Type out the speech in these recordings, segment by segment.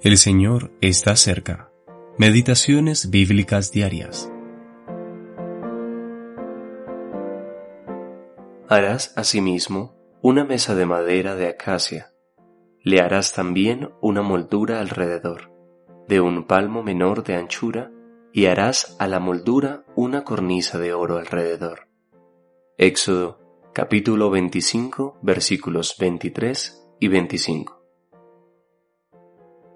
El Señor está cerca. Meditaciones bíblicas diarias. Harás asimismo una mesa de madera de acacia. Le harás también una moldura alrededor, de un palmo menor de anchura, y harás a la moldura una cornisa de oro alrededor. Éxodo capítulo 25 versículos 23 y 25.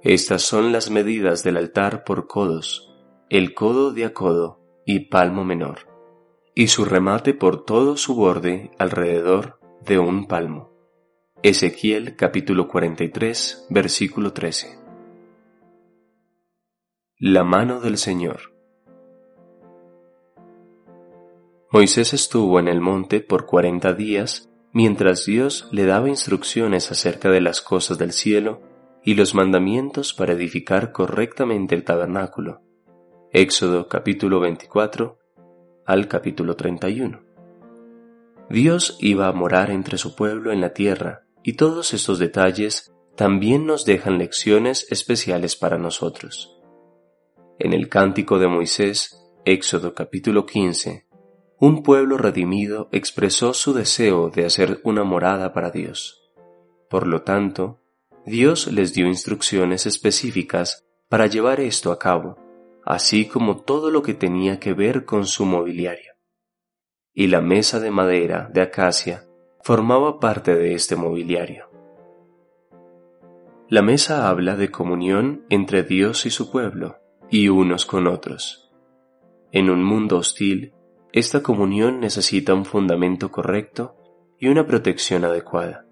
Estas son las medidas del altar por codos, el codo de a codo y palmo menor, y su remate por todo su borde alrededor de un palmo. Ezequiel capítulo 43 versículo 13. La mano del Señor. Moisés estuvo en el monte por cuarenta días mientras Dios le daba instrucciones acerca de las cosas del cielo y los mandamientos para edificar correctamente el tabernáculo. Éxodo capítulo 24 al capítulo 31. Dios iba a morar entre su pueblo en la tierra y todos estos detalles también nos dejan lecciones especiales para nosotros. En el cántico de Moisés, Éxodo capítulo 15, un pueblo redimido expresó su deseo de hacer una morada para Dios. Por lo tanto, Dios les dio instrucciones específicas para llevar esto a cabo, así como todo lo que tenía que ver con su mobiliario. Y la mesa de madera de acacia formaba parte de este mobiliario. La mesa habla de comunión entre Dios y su pueblo, y unos con otros. En un mundo hostil, esta comunión necesita un fundamento correcto y una protección adecuada.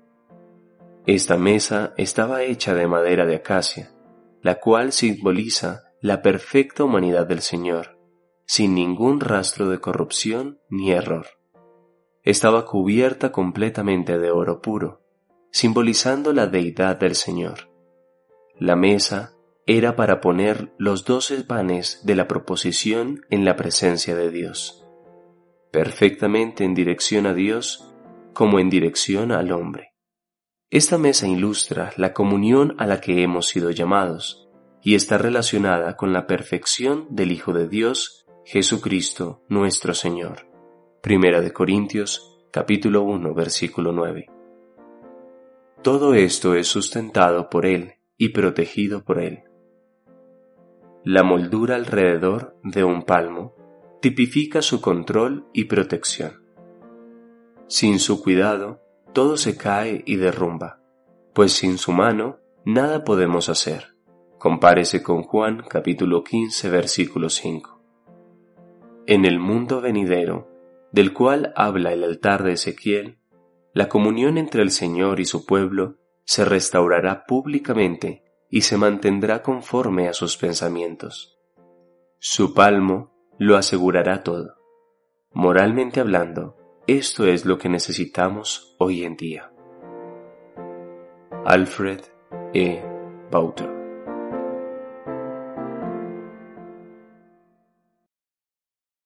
Esta mesa estaba hecha de madera de acacia, la cual simboliza la perfecta humanidad del Señor, sin ningún rastro de corrupción ni error. Estaba cubierta completamente de oro puro, simbolizando la deidad del Señor. La mesa era para poner los doce panes de la proposición en la presencia de Dios, perfectamente en dirección a Dios como en dirección al hombre. Esta mesa ilustra la comunión a la que hemos sido llamados y está relacionada con la perfección del Hijo de Dios, Jesucristo nuestro Señor. Primera de Corintios, capítulo 1, versículo 9. Todo esto es sustentado por Él y protegido por Él. La moldura alrededor de un palmo tipifica su control y protección. Sin su cuidado, todo se cae y derrumba, pues sin su mano nada podemos hacer. Compárese con Juan capítulo 15 versículo 5. En el mundo venidero, del cual habla el altar de Ezequiel, la comunión entre el Señor y su pueblo se restaurará públicamente y se mantendrá conforme a sus pensamientos. Su palmo lo asegurará todo. Moralmente hablando, esto es lo que necesitamos hoy en día. Alfred E. Bauter